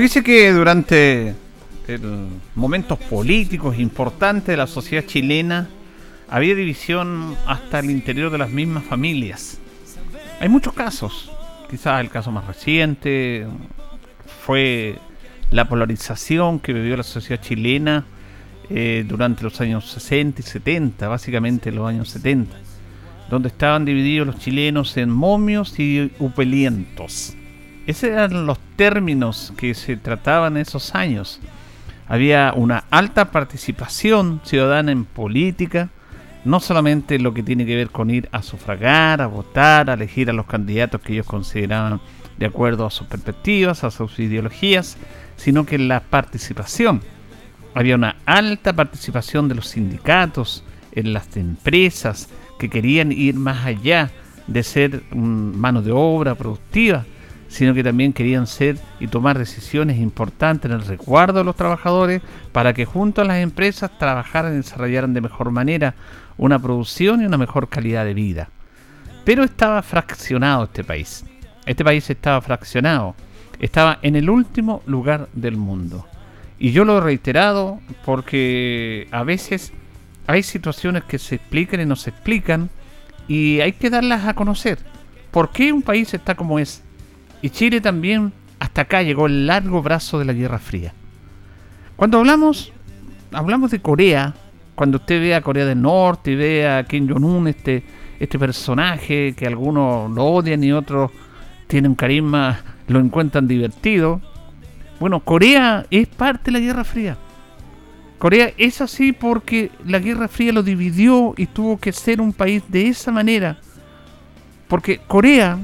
Fíjese que durante momentos políticos importantes de la sociedad chilena había división hasta el interior de las mismas familias. Hay muchos casos, quizás el caso más reciente fue la polarización que vivió la sociedad chilena eh, durante los años 60 y 70, básicamente los años 70, donde estaban divididos los chilenos en momios y upelientos. Esos eran los términos que se trataban en esos años. Había una alta participación ciudadana en política, no solamente lo que tiene que ver con ir a sufragar, a votar, a elegir a los candidatos que ellos consideraban de acuerdo a sus perspectivas, a sus ideologías, sino que la participación. Había una alta participación de los sindicatos, en las empresas, que querían ir más allá de ser mano de obra productiva, sino que también querían ser y tomar decisiones importantes en el resguardo de los trabajadores para que junto a las empresas trabajaran y desarrollaran de mejor manera una producción y una mejor calidad de vida. Pero estaba fraccionado este país. Este país estaba fraccionado. Estaba en el último lugar del mundo. Y yo lo he reiterado porque a veces hay situaciones que se explican y no se explican y hay que darlas a conocer. ¿Por qué un país está como es? Y Chile también hasta acá llegó el largo brazo de la Guerra Fría. Cuando hablamos, hablamos de Corea, cuando usted ve a Corea del Norte y ve a Kim Jong-un, este, este personaje que algunos lo odian y otros tienen carisma, lo encuentran divertido. Bueno, Corea es parte de la Guerra Fría. Corea es así porque la Guerra Fría lo dividió y tuvo que ser un país de esa manera. Porque Corea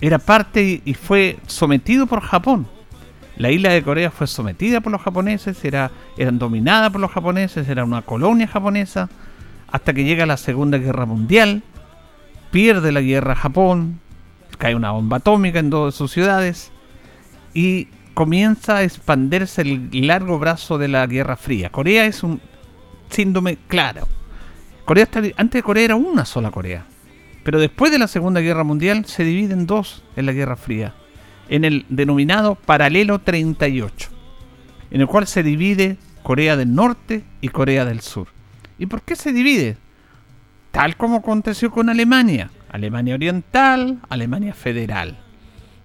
era parte y fue sometido por Japón. La isla de Corea fue sometida por los japoneses, era, eran dominadas por los japoneses, era una colonia japonesa, hasta que llega la Segunda Guerra Mundial, pierde la guerra Japón, cae una bomba atómica en de sus ciudades y comienza a expandirse el largo brazo de la Guerra Fría. Corea es un síndrome claro. Corea antes de Corea era una sola Corea. Pero después de la Segunda Guerra Mundial se divide en dos en la Guerra Fría, en el denominado Paralelo 38, en el cual se divide Corea del Norte y Corea del Sur. ¿Y por qué se divide? Tal como aconteció con Alemania, Alemania Oriental, Alemania Federal.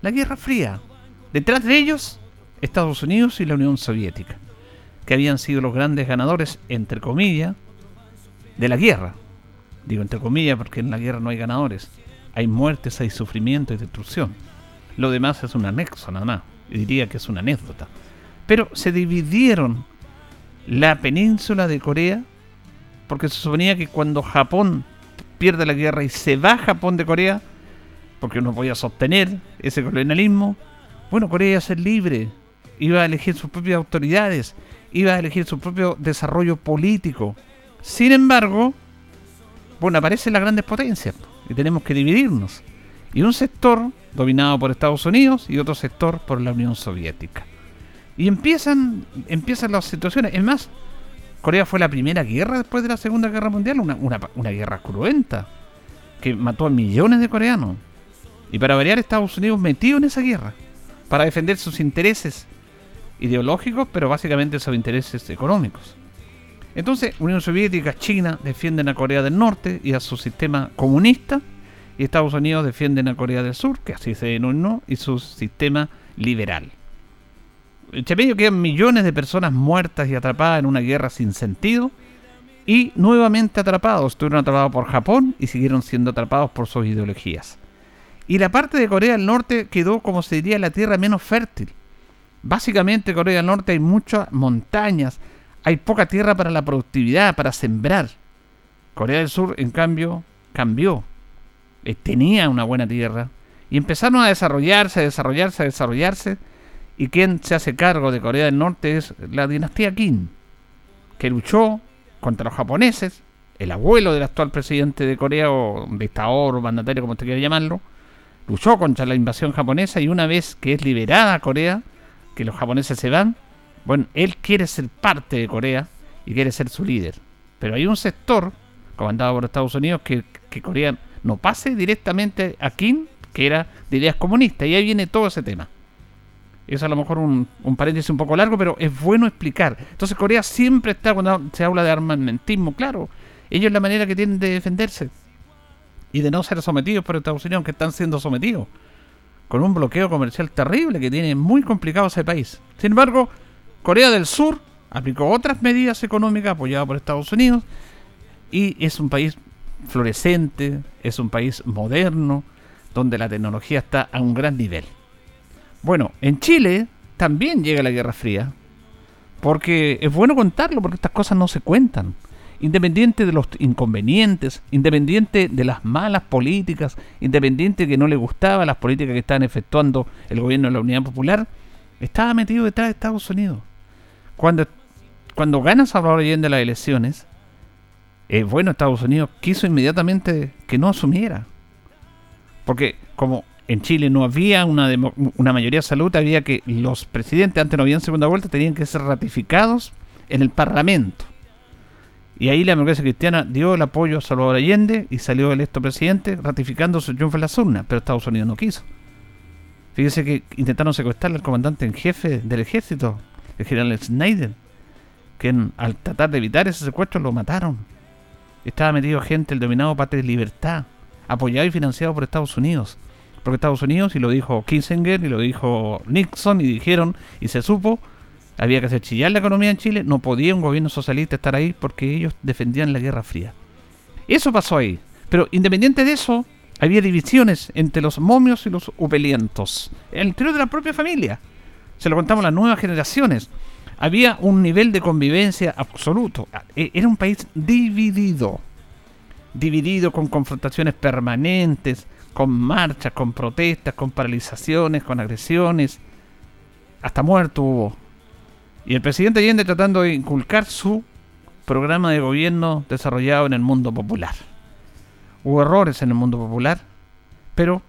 La Guerra Fría. Detrás de ellos, Estados Unidos y la Unión Soviética, que habían sido los grandes ganadores, entre comillas, de la guerra. Digo entre comillas porque en la guerra no hay ganadores. Hay muertes, hay sufrimiento y destrucción. Lo demás es un anexo nada más. Yo diría que es una anécdota. Pero se dividieron la península de Corea porque se suponía que cuando Japón pierde la guerra y se va Japón de Corea, porque no podía sostener ese colonialismo, bueno, Corea iba a ser libre, iba a elegir sus propias autoridades, iba a elegir su propio desarrollo político. Sin embargo, bueno, aparecen las grandes potencias y tenemos que dividirnos. Y un sector dominado por Estados Unidos y otro sector por la Unión Soviética. Y empiezan, empiezan las situaciones. Es más, Corea fue la primera guerra después de la Segunda Guerra Mundial, una, una guerra cruenta, que mató a millones de coreanos. Y para variar, Estados Unidos metido en esa guerra, para defender sus intereses ideológicos, pero básicamente sus intereses económicos. Entonces, Unión Soviética, China defienden a Corea del Norte y a su sistema comunista, y Estados Unidos defienden a Corea del Sur, que así se denominó, y su sistema liberal. Entre medio quedan millones de personas muertas y atrapadas en una guerra sin sentido, y nuevamente atrapados. Estuvieron atrapados por Japón y siguieron siendo atrapados por sus ideologías. Y la parte de Corea del Norte quedó, como se diría, la tierra menos fértil. Básicamente, Corea del Norte hay muchas montañas, hay poca tierra para la productividad, para sembrar. Corea del Sur, en cambio, cambió. Eh, tenía una buena tierra. Y empezaron a desarrollarse, a desarrollarse, a desarrollarse. Y quien se hace cargo de Corea del Norte es la dinastía Kim, que luchó contra los japoneses, el abuelo del actual presidente de Corea, o dictador o mandatario, como usted quiera llamarlo, luchó contra la invasión japonesa y una vez que es liberada Corea, que los japoneses se van, bueno, él quiere ser parte de Corea y quiere ser su líder. Pero hay un sector, comandado por Estados Unidos, que, Corea no pase directamente a Kim, que era de ideas comunistas, y ahí viene todo ese tema. Es a lo mejor un, paréntesis un poco largo, pero es bueno explicar. Entonces Corea siempre está, cuando se habla de armamentismo, claro, ellos la manera que tienen de defenderse y de no ser sometidos por Estados Unidos, que están siendo sometidos, con un bloqueo comercial terrible que tiene muy complicado ese país. Sin embargo, Corea del Sur aplicó otras medidas económicas apoyadas por Estados Unidos y es un país florecente, es un país moderno, donde la tecnología está a un gran nivel. Bueno, en Chile también llega la Guerra Fría, porque es bueno contarlo, porque estas cosas no se cuentan. Independiente de los inconvenientes, independiente de las malas políticas, independiente de que no le gustaba las políticas que estaban efectuando el gobierno de la Unidad Popular, estaba metido detrás de Estados Unidos. Cuando, cuando gana Salvador Allende las elecciones, eh, bueno, Estados Unidos quiso inmediatamente que no asumiera. Porque como en Chile no había una, una mayoría absoluta, había que los presidentes, antes no habían segunda vuelta, tenían que ser ratificados en el Parlamento. Y ahí la democracia cristiana dio el apoyo a Salvador Allende y salió electo presidente ratificando su triunfo en las urnas, pero Estados Unidos no quiso. Fíjese que intentaron secuestrar al comandante en jefe del ejército, el general Snyder, que al tratar de evitar ese secuestro lo mataron. Estaba metido gente, el dominado Patria y Libertad, apoyado y financiado por Estados Unidos porque Estados Unidos, y lo dijo Kissinger, y lo dijo Nixon, y dijeron, y se supo, había que hacer chillar la economía en Chile, no podía un gobierno socialista estar ahí porque ellos defendían la Guerra Fría. Eso pasó ahí. Pero independiente de eso, había divisiones entre los momios y los upelientos, en el interior de la propia familia. Se lo contamos a las nuevas generaciones. Había un nivel de convivencia absoluto. E-, era un país dividido. Dividido con confrontaciones permanentes, con marchas, con protestas, con paralizaciones, con agresiones. Hasta muerto hubo. Y el presidente Allende tratando de inculcar su programa de gobierno desarrollado en el mundo popular. Hubo errores en el mundo popular, pero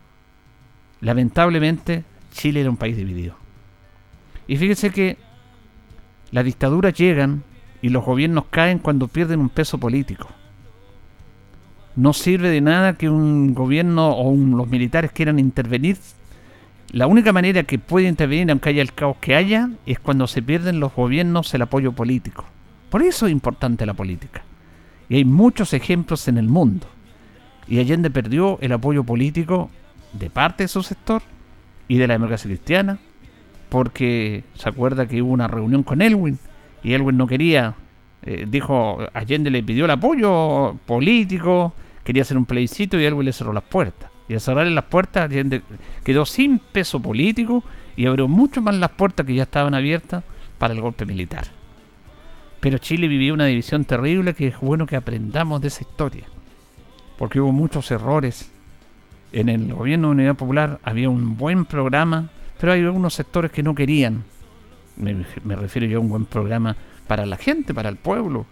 lamentablemente Chile era un país dividido. Y fíjense que las dictaduras llegan y los gobiernos caen cuando pierden un peso político. No sirve de nada que un gobierno o los militares quieran intervenir. La única manera que puede intervenir, aunque haya el caos que haya, es cuando se pierden los gobiernos el apoyo político. Por eso es importante la política. Y hay muchos ejemplos en el mundo. Y Allende perdió el apoyo político de parte de su sector y de la democracia cristiana, porque se acuerda que hubo una reunión con Elwin y Elwin no quería, eh, dijo, Allende le pidió el apoyo político, quería hacer un plebiscito y Elwin le cerró las puertas. Y al cerrarle las puertas quedó sin peso político y abrió mucho más las puertas que ya estaban abiertas para el golpe militar. Pero Chile vivió una división terrible que es bueno que aprendamos de esa historia. Porque hubo muchos errores. En el gobierno de Unidad Popular había un buen programa, pero hay algunos sectores que no querían. Me, refiero yo a un buen programa para la gente, para el pueblo.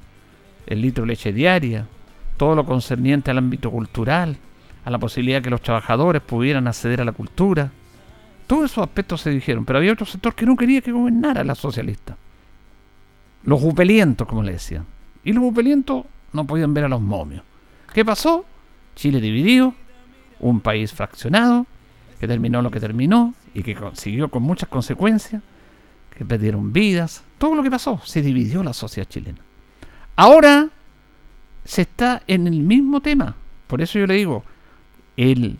El litro de leche diaria, todo lo concerniente al ámbito cultural, a la posibilidad de que los trabajadores pudieran acceder a la cultura. Todos esos aspectos se dijeron, pero había otro sector que no quería que gobernara la socialista. Los upelientos, como le decían. Y los upelientos no podían ver a los momios. ¿Qué pasó? Chile dividido, un país fraccionado, que terminó lo que terminó y que consiguió con muchas consecuencias, que perdieron vidas, todo lo que pasó, se dividió la sociedad chilena. Ahora se está en el mismo tema. Por eso yo le digo, el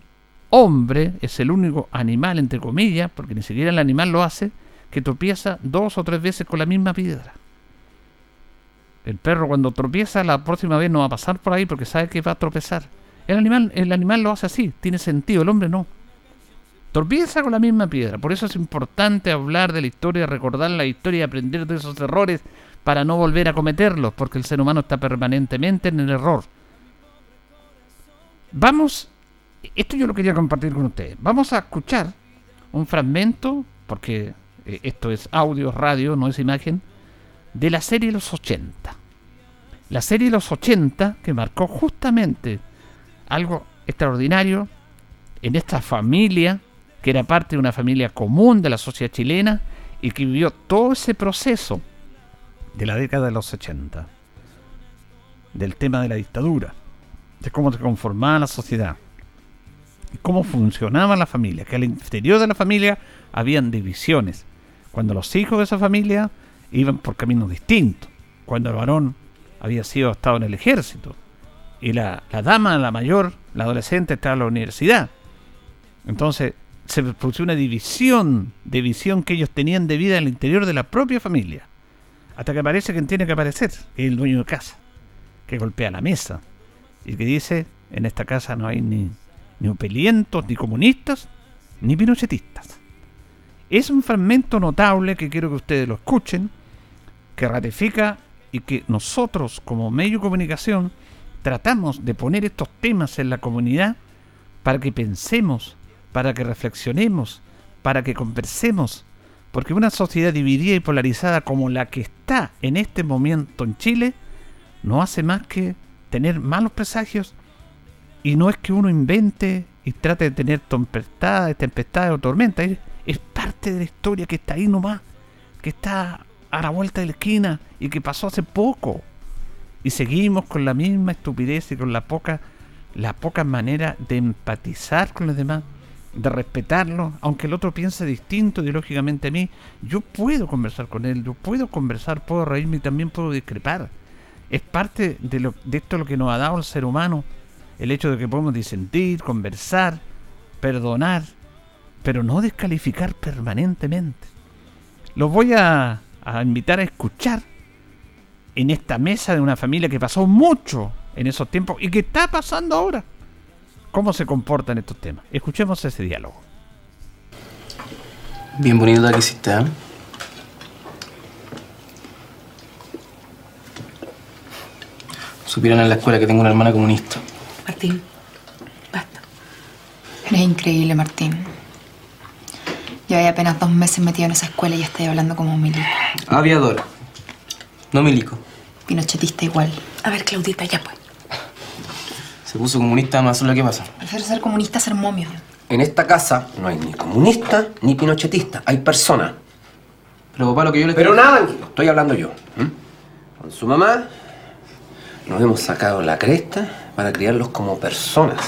hombre es el único animal, entre comillas, porque ni siquiera el animal lo hace, que tropieza dos o tres veces con la misma piedra. El perro cuando tropieza la próxima vez no va a pasar por ahí porque sabe que va a tropezar. El animal, el animal lo hace así, tiene sentido, el hombre no. Tropieza con la misma piedra. Por eso es importante hablar de la historia, recordar la historia y aprender de esos errores para no volver a cometerlos, porque el ser humano está permanentemente en el error. Vamos, esto yo lo quería compartir con ustedes. Vamos a escuchar un fragmento, porque eh, esto es audio, radio, no es imagen, de la serie los 80. La serie los 80 que marcó justamente algo extraordinario en esta familia, que era parte de una familia común de la sociedad chilena y que vivió todo ese proceso de la década de los 80, del tema de la dictadura, de cómo se conformaba la sociedad, cómo funcionaba la familia, que al interior de la familia habían divisiones. Cuando los hijos de esa familia iban por caminos distintos. Cuando el varón había sido estado en el ejército y la, dama, la mayor, la adolescente, estaba en la universidad. Entonces se produjo una división de visión que ellos tenían de vida en el interior de la propia familia. Hasta que aparece quien tiene que aparecer, el dueño de casa, que golpea la mesa y que dice, en esta casa no hay ni, upelientos, ni comunistas, ni pinochetistas. Es un fragmento notable que quiero que ustedes lo escuchen, que ratifica y que nosotros como medio de comunicación tratamos de poner estos temas en la comunidad para que pensemos, para que reflexionemos, para que conversemos, porque una sociedad dividida y polarizada como la que está en este momento en Chile no hace más que tener malos presagios y no es que uno invente y trate de tener tempestades, tempestades o tormentas, es parte de la historia que está ahí nomás, que está a la vuelta de la esquina y que pasó hace poco. Y seguimos con la misma estupidez y con la poca, la poca manera de empatizar con los demás, de respetarlo, aunque el otro piense distinto ideológicamente a mí, yo puedo conversar con él, yo puedo conversar, puedo reírme y también puedo discrepar. Es parte de, lo, de esto lo que nos ha dado el ser humano, el hecho de que podemos disentir, conversar, perdonar, pero no descalificar permanentemente. Los voy a a invitar a escuchar en esta mesa de una familia que pasó mucho en esos tiempos y que está pasando ahora. ¿Cómo se comportan estos temas? Escuchemos ese diálogo. Bien bonito la que hiciste, ¿eh? Supieron en la escuela que tengo una hermana comunista. Martín, basta. Eres increíble, Martín. Llevo apenas dos meses metido en esa escuela y ya estoy hablando como un milico. Aviador. No milico. Pinochetista igual. A ver, Claudita, ya pues. Se puso comunista, más lo que pasa. Prefiero ser comunista a ser momio. En esta casa no hay ni comunista ni pinochetista. Hay personas. Pero papá, lo que yo le... Pero nada, estoy hablando yo. Con su mamá nos hemos sacado la cresta para criarlos como personas.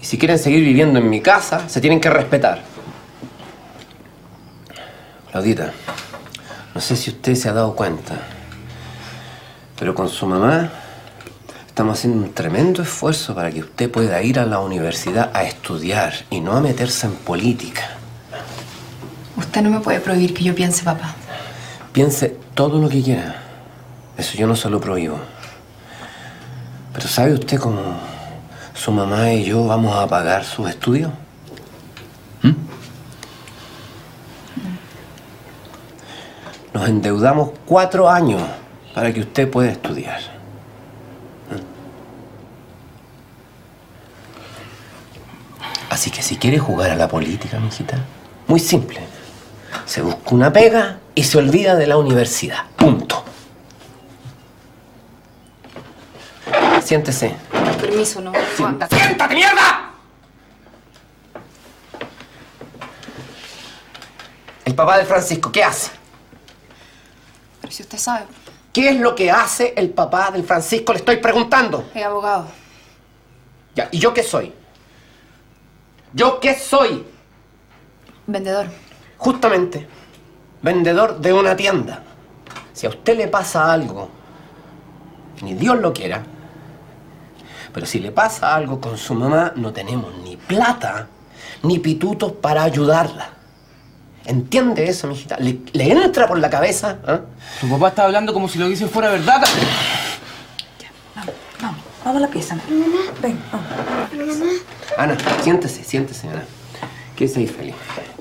Y si quieren seguir viviendo en mi casa, se tienen que respetar. Claudita, no sé si usted se ha dado cuenta, pero con su mamá estamos haciendo un tremendo esfuerzo para que usted pueda ir a la universidad a estudiar y no a meterse en política. Usted no me puede prohibir que yo piense, papá. Piense todo lo que quiera. Eso yo no se lo prohíbo. Pero ¿sabe usted cómo su mamá y yo vamos a pagar sus estudios? Nos endeudamos cuatro años para que usted pueda estudiar. Así que si quiere jugar a la política, mijita, muy simple. Se busca una pega y se olvida de la universidad. Punto. Siéntese. Permiso, no. ¡Siéntate, mierda! El papá de Francisco, ¿qué hace? si usted sabe. ¿Qué es lo que hace el papá del Francisco? Le estoy preguntando. Es abogado. Ya, ¿y yo qué soy? ¿Yo qué soy? Vendedor. Justamente, vendedor de una tienda. Si a usted le pasa algo ni Dios lo quiera. Pero si le pasa algo con su mamá, no tenemos ni plata ni pitutos para ayudarla. ¿Entiende eso, mijita? ¿Le, le entra por la cabeza? ¿ah? Tu papá está hablando como si lo que dice fuera verdad. Vamos, vamos, vamos a la pieza. Ven, vamos. Ana, siéntese, siéntese, Ana. Quédese ahí feliz.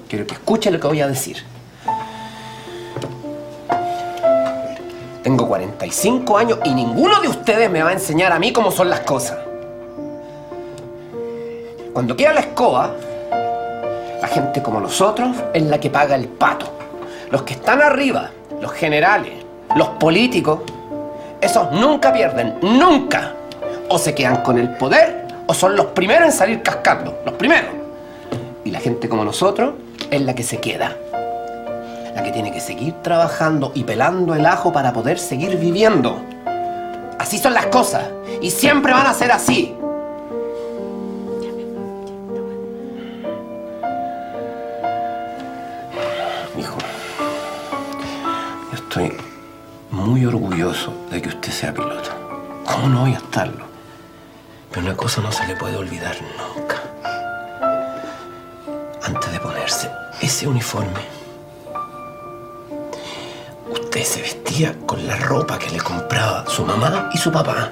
Quiero que escuche lo que voy a decir. Tengo 45 años y ninguno de ustedes me va a enseñar a mí cómo son las cosas. Cuando queda la escoba, la gente como nosotros es la que paga el pato. Los que están arriba, los generales, los políticos, esos nunca pierden, nunca. O se quedan con el poder o son los primeros en salir cascando, los primeros. Y la gente como nosotros es la que se queda. La que tiene que seguir trabajando y pelando el ajo para poder seguir viviendo. Así son las cosas y siempre van a ser así. Hijo, yo estoy muy orgulloso de que usted sea piloto. ¿Cómo no voy a estarlo? Pero una cosa no se le puede olvidar nunca. Antes de ponerse ese uniforme, usted se vestía con la ropa que le compraba su mamá y su papá.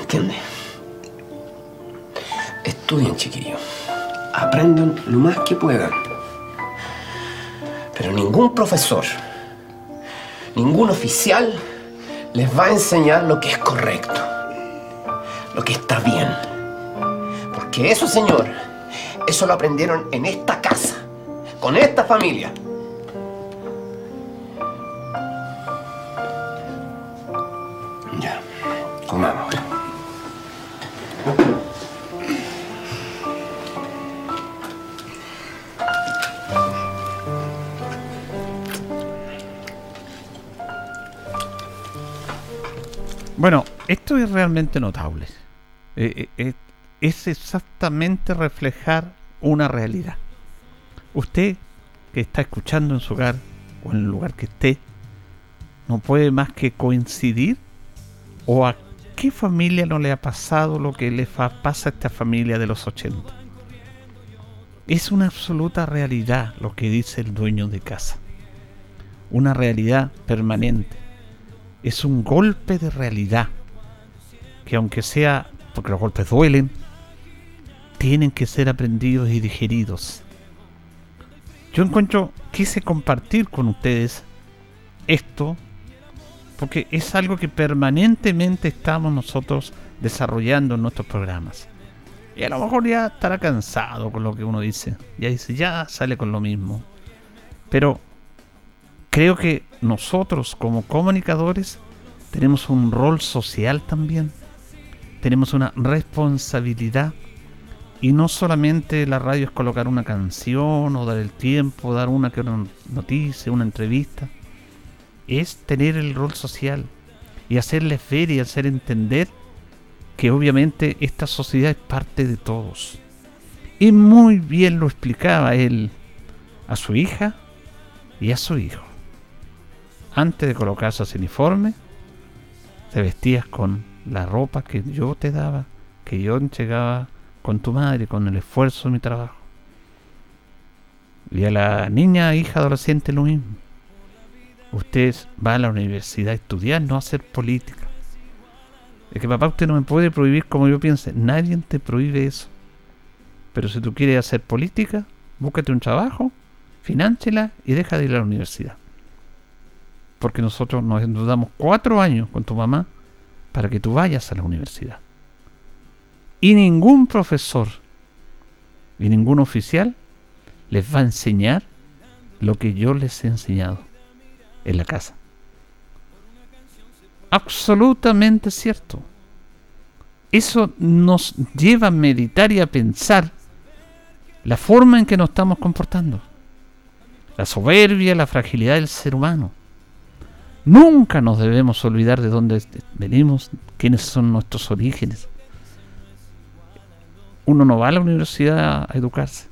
¿Entiende? Estudien, chiquillos. Aprendan lo más que puedan. Pero ningún profesor, ningún oficial les va a enseñar lo que es correcto, lo que está bien. Porque eso, señor, eso lo aprendieron en esta casa, con esta familia. Ya, comamos. Bueno, esto es realmente notable. Eh, eh, eh, es exactamente reflejar una realidad. Usted que está escuchando en su hogar o en el lugar que esté, no puede más que coincidir o a qué familia no le ha pasado lo que le pasa a esta familia de los 80. Es una absoluta realidad lo que dice el dueño de casa. Una realidad permanente es un golpe de realidad que aunque sea porque los golpes duelen tienen que ser aprendidos y digeridos. Yo encuentro quise compartir con ustedes esto porque es algo que permanentemente estamos nosotros desarrollando en nuestros programas. Y a lo mejor ya estará cansado con lo que uno dice. Ya dice ya sale con lo mismo. Pero creo que nosotros como comunicadores tenemos un rol social también. Tenemos una responsabilidad. Y no solamente la radio es colocar una canción o dar el tiempo, dar una que otra noticia, una entrevista. Es tener el rol social y hacerles ver y hacer entender que obviamente esta sociedad es parte de todos. Y muy bien lo explicaba él a su hija y a su hijo antes de colocarse ese uniforme, te vestías con la ropa que yo te daba, que yo entregaba con tu madre, con el esfuerzo de mi trabajo. Y a la niña, hija adolescente, lo mismo. Usted va a la universidad a estudiar, no a hacer política. Es que papá, usted no me puede prohibir como yo piense. Nadie te prohíbe eso. Pero si tú quieres hacer política, búscate un trabajo, fináncela y deja de ir a la universidad porque nosotros nos nos damos cuatro años con tu mamá para que tú vayas a la universidad. Y ningún profesor y ningún oficial les va a enseñar lo que yo les he enseñado en la casa. Absolutamente cierto. Eso nos lleva a meditar y a pensar la forma en que nos estamos comportando. La soberbia, la fragilidad del ser humano. Nunca nos debemos olvidar de dónde venimos, quiénes son nuestros orígenes. Uno no va a la universidad a educarse,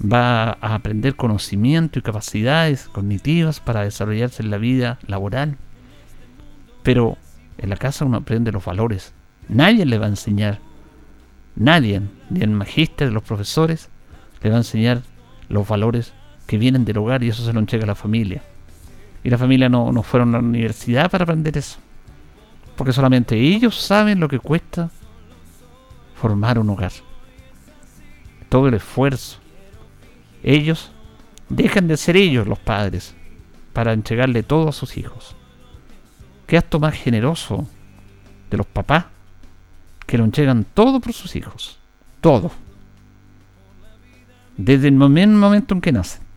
va a aprender conocimiento y capacidades cognitivas para desarrollarse en la vida laboral. Pero En la casa uno aprende los valores. Nadie le va a enseñar, nadie, ni el magíster, los profesores, le va a enseñar los valores que vienen del hogar y eso se lo entrega a la familia. Y la familia no, no fueron a la universidad para aprender eso. Porque solamente ellos saben lo que cuesta formar un hogar. Todo el esfuerzo. Ellos dejan de ser ellos los padres para entregarle todo a sus hijos. Qué acto más generoso de los papás que lo entregan todo por sus hijos. Todo. Desde el momento en que nacen.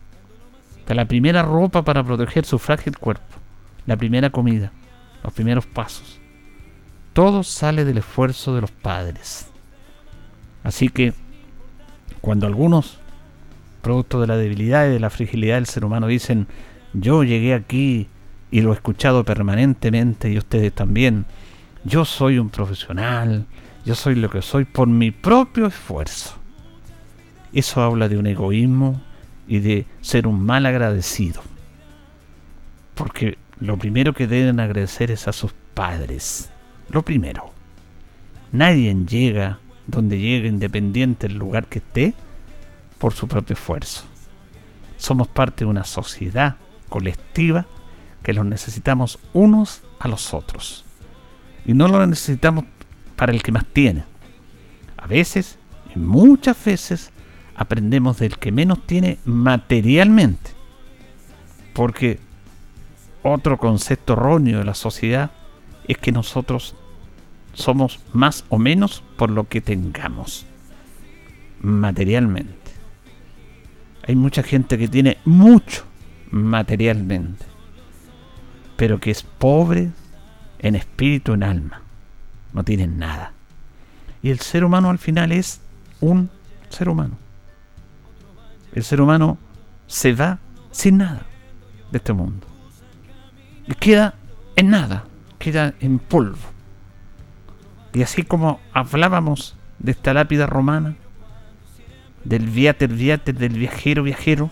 La primera ropa para proteger su frágil cuerpo. La primera comida. Los primeros pasos. Todo sale del esfuerzo de los padres. Así que cuando algunos, producto de la debilidad y de la fragilidad del ser humano, dicen, yo llegué aquí y lo he escuchado permanentemente y ustedes también, yo soy un profesional, yo soy lo que soy por mi propio esfuerzo. Eso habla de un egoísmo y de ser un mal agradecido. Porque lo primero que deben agradecer es a sus padres. Lo primero. Nadie llega donde llegue independiente del lugar que esté por su propio esfuerzo. Somos parte de una sociedad colectiva que los necesitamos unos a los otros. Y no lo necesitamos para el que más tiene. A veces, y muchas veces, aprendemos del que menos tiene materialmente. Porque otro concepto erróneo de la sociedad es que nosotros somos más o menos por lo que tengamos materialmente. Hay mucha gente que tiene mucho materialmente, pero que es pobre en espíritu, en alma. No tiene nada. Y el ser humano al final es un ser humano. El ser humano se va sin nada de este mundo. Y queda en nada, queda en polvo. Y así como hablábamos de esta lápida romana, del viater viater, del viajero viajero,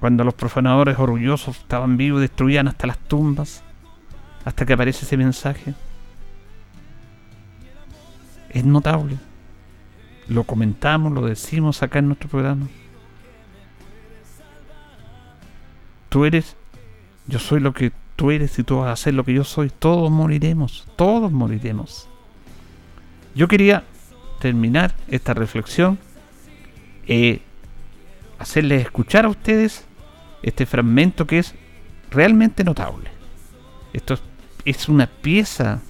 cuando los profanadores orgullosos estaban vivos, destruían hasta las tumbas, hasta que aparece ese mensaje. Es notable. Lo comentamos, lo decimos acá en nuestro programa. Tú eres, yo soy lo que tú eres y tú vas a ser lo que yo soy. Todos moriremos, todos moriremos. Yo quería terminar esta reflexión, eh, hacerles escuchar a ustedes este fragmento que es realmente notable. Esto es una pieza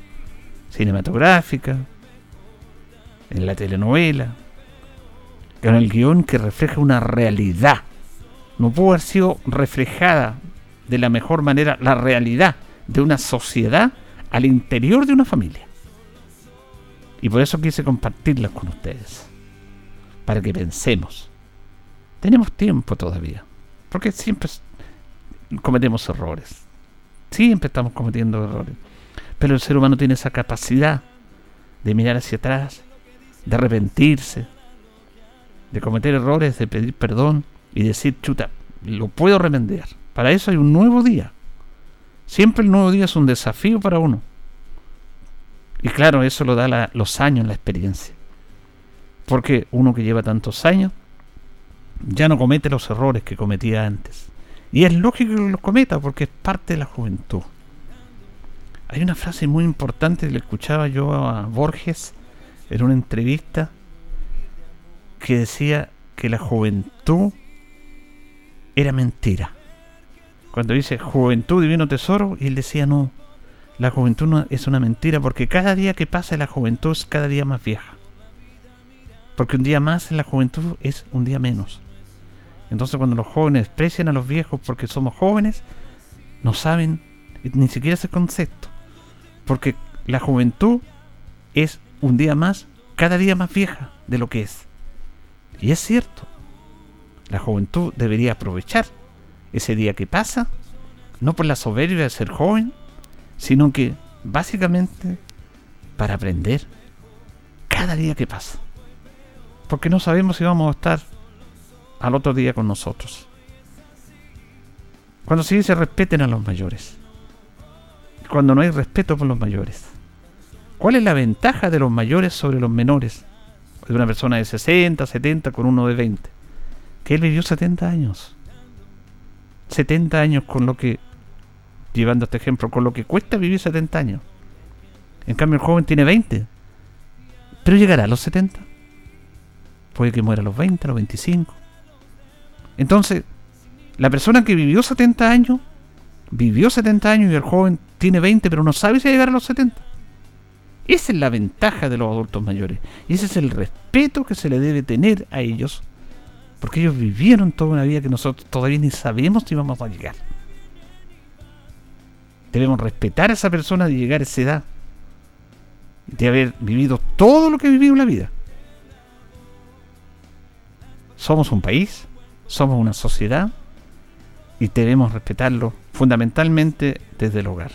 cinematográfica, en la telenovela, con el guion que refleja una realidad. No pudo haber sido reflejada de la mejor manera la realidad de una sociedad al interior de una familia. Y por eso quise compartirlas con ustedes. Para que pensemos. Tenemos tiempo todavía. Porque siempre cometemos errores. Siempre estamos cometiendo errores. Pero el ser humano tiene esa capacidad de mirar hacia atrás, de arrepentirse, de cometer errores, de pedir perdón y decir, chuta, lo puedo remediar. Para eso hay un nuevo día. Siempre el nuevo día es un desafío para uno. Y claro, eso lo da los años, la experiencia. Porque uno que lleva tantos años ya no comete los errores que cometía antes. Y es lógico que los cometa porque es parte de la juventud. Hay una frase muy importante que le escuchaba yo a Borges en una entrevista que decía que la juventud era mentira. Cuando dice juventud divino tesoro, y él decía no, la juventud no es una mentira porque cada día que pasa la juventud es cada día más vieja. Porque un día más en la juventud es un día menos. Entonces cuando los jóvenes desprecian a los viejos porque somos jóvenes, no saben ni siquiera ese concepto. Porque la juventud es un día más, cada día más vieja de lo que es. Y es cierto. La juventud debería aprovechar ese día que pasa, no por la soberbia de ser joven, sino que básicamente para aprender cada día que pasa. Porque no sabemos si vamos a estar al otro día con nosotros. Cuando se dice respeten a los mayores. cuando no hay respeto por los mayores. ¿Cuál es la ventaja de los mayores sobre los menores? De una persona de 60, 70 con uno de 20. Él vivió 70 años. 70 años con lo que, llevando este ejemplo, con lo que cuesta vivir 70 años. En cambio el joven tiene 20. Pero llegará a los 70. Puede que muera a los 20, a los 25. Entonces, la persona que vivió 70 años, vivió 70 años y el joven tiene 20, pero no sabe si llegar a los 70. Esa es la ventaja de los adultos mayores. Y ese es el respeto que se le debe tener a ellos. Porque ellos vivieron toda una vida que nosotros todavía ni sabemos si vamos a llegar. Debemos respetar a esa persona de llegar a esa edad. De haber vivido todo lo que vivió la vida. Somos un país, somos una sociedad y debemos respetarlo fundamentalmente desde el hogar.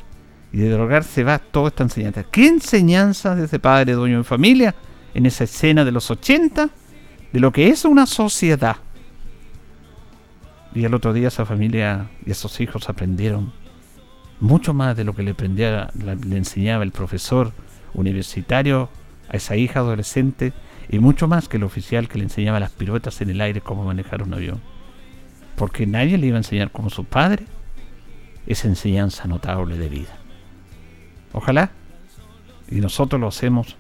Y desde el hogar se va toda esta enseñanza. ¿Qué enseñanza desde padre, dueño de familia en esa escena de los 80 de lo que es una sociedad? Y el otro día esa familia y esos hijos aprendieron mucho más de lo que le, aprendía, le enseñaba el profesor universitario a esa hija adolescente y mucho más que el oficial que le enseñaba las piruetas en el aire cómo manejar un avión. Porque nadie le iba a enseñar como su padre esa enseñanza notable de vida. Ojalá, y nosotros lo hacemos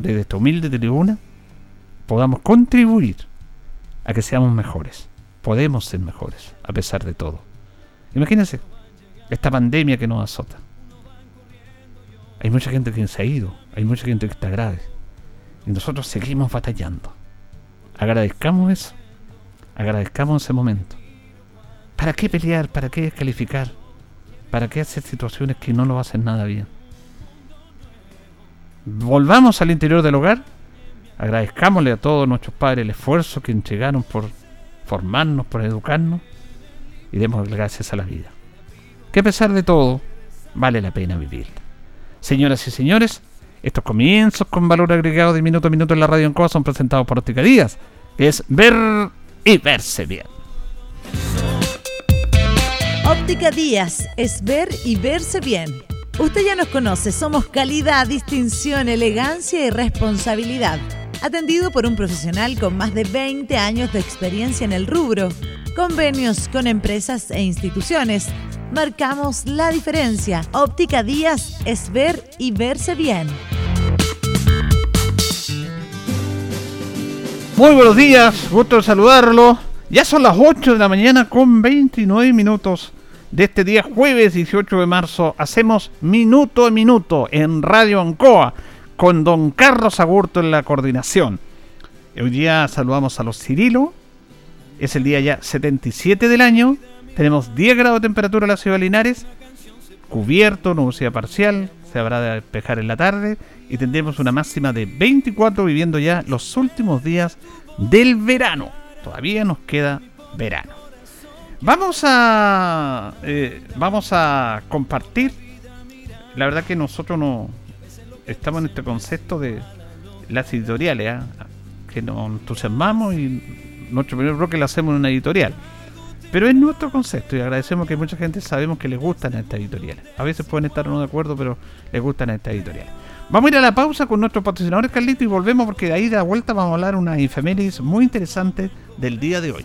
desde esta humilde tribuna, podamos contribuir a que seamos mejores. Podemos ser mejores, a pesar de todo. Imagínense esta pandemia que nos azota. Hay mucha gente que se ha ido, hay mucha gente que está grave. Y nosotros seguimos batallando. Agradezcamos eso. Agradezcamos ese momento. ¿Para qué pelear? ¿Para qué descalificar? ¿Para qué hacer situaciones que no lo hacen nada bien? Volvamos al interior del hogar. Agradezcámosle a todos nuestros padres el esfuerzo que entregaron por formarnos, por educarnos. Y demos gracias a la vida. Que a pesar de todo, vale la pena vivir. Señoras y señores, estos comienzos con valor agregado de minuto a minuto en la radio en Coa son presentados por Óptica Díaz, es ver y verse bien. Óptica Díaz es ver y verse bien. Usted ya nos conoce, somos calidad, distinción, elegancia y responsabilidad. Atendido por un profesional con más de 20 años de experiencia en el rubro. Convenios con empresas e instituciones marcamos la diferencia. Óptica Díaz es ver y verse bien. Muy buenos días, gusto saludarlo. Ya son las 8 de la mañana con 29 minutos de este día jueves 18 de marzo. Hacemos minuto a minuto en Radio Ancoa con don Carlos Agurto en la coordinación. Hoy día saludamos a los Cirilo. Es el día ya 77 del año tenemos 10 grados de temperatura en la ciudad de Linares, cubierto, nubosidad parcial, se habrá de despejar en la tarde y tendremos una máxima de 24 viviendo ya los últimos días del verano. Todavía nos queda verano. Vamos a eh, vamos a compartir. La verdad que nosotros no estamos en este concepto de las editoriales, ¿ah? que nos entusiasmamos y nuestro primer bloque lo hacemos en una editorial. Pero es nuestro concepto y agradecemos que mucha gente sabemos que les gustan estas editoriales. A veces pueden estar no de acuerdo, pero les gustan estas editoriales. Vamos a ir a la pausa con nuestros patrocinadores, Carlito, y volvemos porque de ahí de la vuelta vamos a hablar una infemérides muy interesante del día de hoy.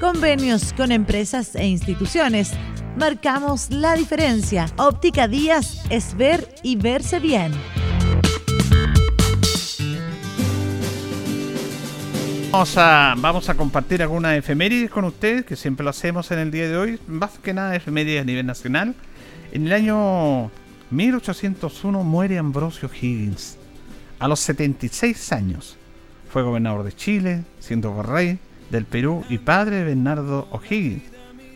Convenios con empresas e instituciones. Marcamos la diferencia. Óptica Díaz es ver y verse bien. Vamos a, vamos a compartir algunas efemérides con ustedes, que siempre lo hacemos en el día de hoy. Más que nada efemérides a nivel nacional. En el año 1801 muere Ambrosio Higgins. A los 76 años. Fue gobernador de Chile, siendo rey del Perú y padre Bernardo O'Higgins.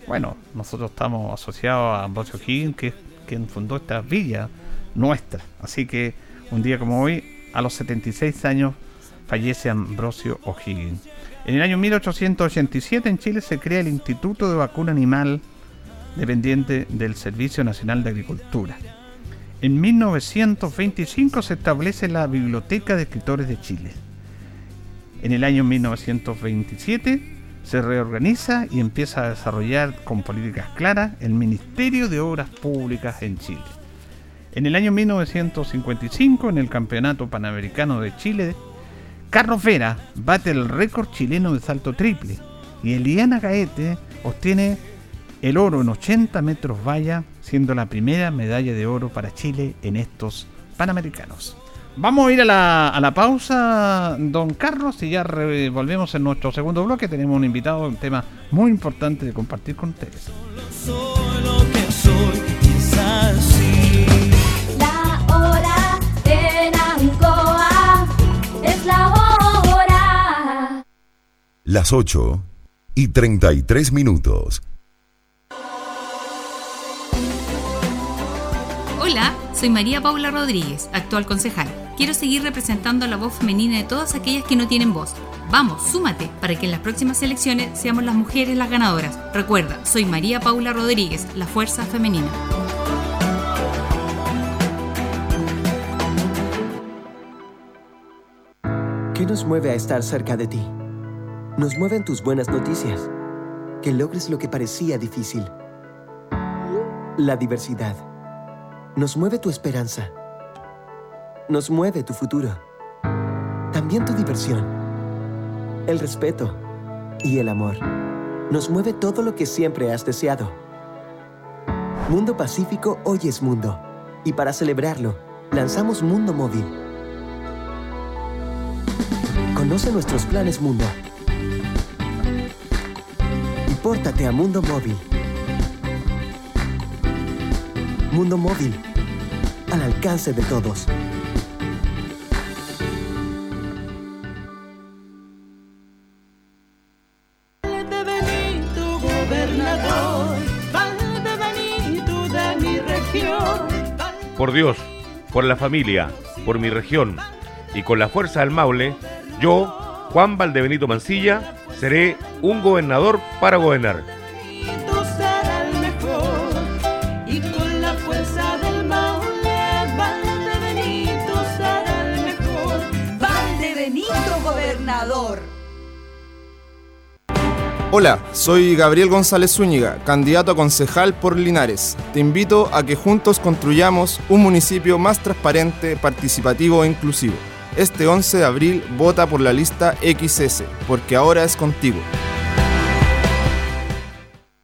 Bueno, nosotros estamos asociados a Ambrosio Higgins, que es quien fundó esta villa nuestra. Así que un día como hoy, a los 76 años, fallece Ambrosio O'Higgins. En el año 1887 en Chile se crea el Instituto de Vacuna Animal, dependiente del Servicio Nacional de Agricultura. En 1925 se establece la Biblioteca de Escritores de Chile. En el año 1927 se reorganiza y empieza a desarrollar con políticas claras el Ministerio de Obras Públicas en Chile. En el año 1955, en el Campeonato Panamericano de Chile, Carlos Vera bate el récord chileno de salto triple y Eliana Gaete obtiene el oro en 80 metros valla, siendo la primera medalla de oro para Chile en estos Panamericanos. Vamos a ir a la, a la pausa, don Carlos, y ya volvemos en nuestro segundo bloque. Tenemos un invitado, un tema muy importante de compartir con ustedes. La hora en Ancoa es la hora. Las 8 y 33 minutos. Hola, soy María Paula Rodríguez, actual concejal. Quiero seguir representando la voz femenina de todas aquellas que no tienen voz. Vamos, súmate para que en las próximas elecciones seamos las mujeres las ganadoras. Recuerda, soy María Paula Rodríguez, la fuerza femenina. ¿Qué nos mueve a estar cerca de ti? Nos mueven tus buenas noticias. Que logres lo que parecía difícil. La diversidad. Nos mueve tu esperanza. Nos mueve tu futuro. También tu diversión. El respeto y el amor. Nos mueve todo lo que siempre has deseado. Mundo Pacífico hoy es mundo. Y para celebrarlo, lanzamos Mundo Móvil. Conoce nuestros planes Mundo. Y pórtate a Mundo Móvil. Mundo Móvil. Al alcance de todos. Dios, por la familia, por mi región y con la fuerza del Maule, yo, Juan Valdebenito Mancilla, seré un gobernador para gobernar. Hola, soy Gabriel González Zúñiga, candidato a concejal por Linares. Te invito a que juntos construyamos un municipio más transparente, participativo e inclusivo. Este 11 de abril vota por la lista XS, porque ahora es contigo.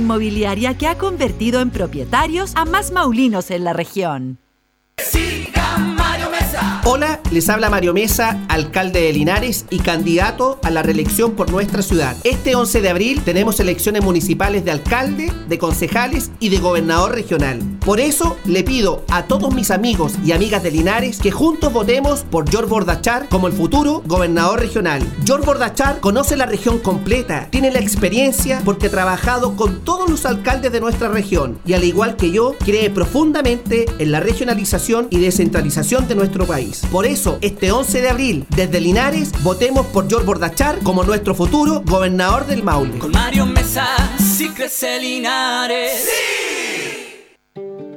Inmobiliaria que ha convertido en propietarios a más maulinos en la región. Siga Mario Mesa. Hola, les habla Mario Mesa, alcalde de Linares y candidato a la reelección por nuestra ciudad. Este 11 de abril tenemos elecciones municipales de alcalde, de concejales y de gobernador regional. Por eso le pido a todos mis amigos y amigas de Linares que juntos votemos por George Bordachar como el futuro gobernador regional. George Bordachar conoce la región completa, tiene la experiencia porque ha trabajado con todos los alcaldes de nuestra región y al igual que yo, cree profundamente en la regionalización y descentralización de nuestro país. Por eso, este 11 de abril, desde Linares, votemos por George Bordachar como nuestro futuro gobernador del Maule. Con Mario Mesa, sí crece Linares.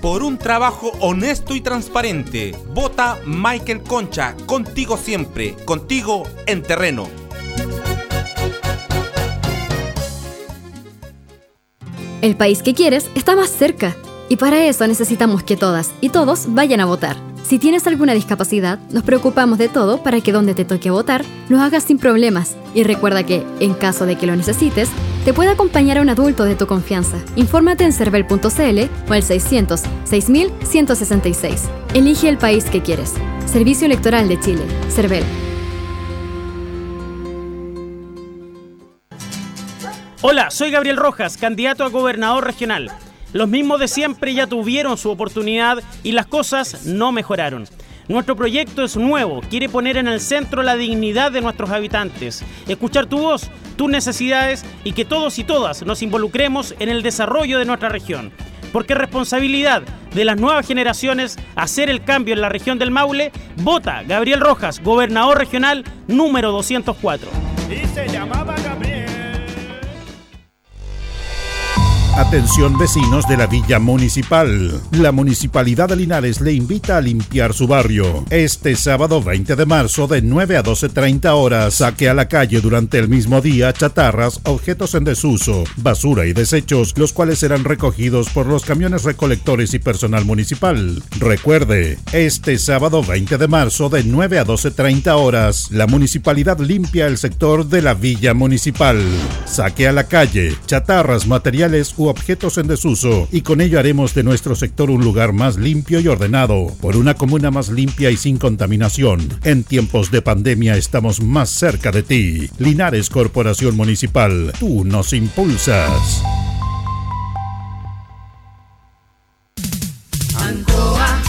Por un trabajo honesto y transparente, vota Michael Concha, contigo siempre, contigo en terreno. El país que quieres está más cerca y para eso necesitamos que todas y todos vayan a votar. Si tienes alguna discapacidad, nos preocupamos de todo para que donde te toque votar lo hagas sin problemas. Y recuerda que, en caso de que lo necesites, te puede acompañar a un adulto de tu confianza. Infórmate en cervel.cl o al 600 6166. Elige el país que quieres. Servicio Electoral de Chile. Cervel. Hola, soy Gabriel Rojas, candidato a gobernador regional. Los mismos de siempre ya tuvieron su oportunidad y las cosas no mejoraron. Nuestro proyecto es nuevo, quiere poner en el centro la dignidad de nuestros habitantes, escuchar tu voz, tus necesidades y que todos y todas nos involucremos en el desarrollo de nuestra región. Porque es responsabilidad de las nuevas generaciones hacer el cambio en la región del Maule. Vota Gabriel Rojas, gobernador regional número 204. Y se llamaba Atención vecinos de la Villa Municipal. La Municipalidad de Linares le invita a limpiar su barrio. Este sábado 20 de marzo de 9 a 12.30 horas saque a la calle durante el mismo día chatarras, objetos en desuso, basura y desechos, los cuales serán recogidos por los camiones recolectores y personal municipal. Recuerde, este sábado 20 de marzo de 9 a 12.30 horas, la Municipalidad limpia el sector de la Villa Municipal. Saque a la calle chatarras, materiales u objetos en desuso y con ello haremos de nuestro sector un lugar más limpio y ordenado, por una comuna más limpia y sin contaminación. En tiempos de pandemia estamos más cerca de ti. Linares Corporación Municipal, tú nos impulsas. Ancoa,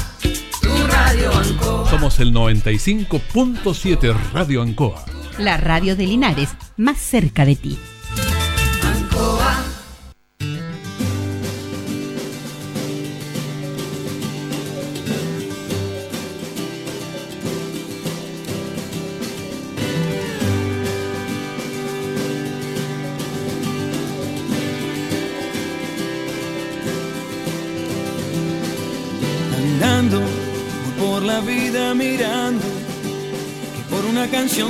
tu radio Ancoa. Somos el 95.7 Radio Ancoa. La radio de Linares, más cerca de ti.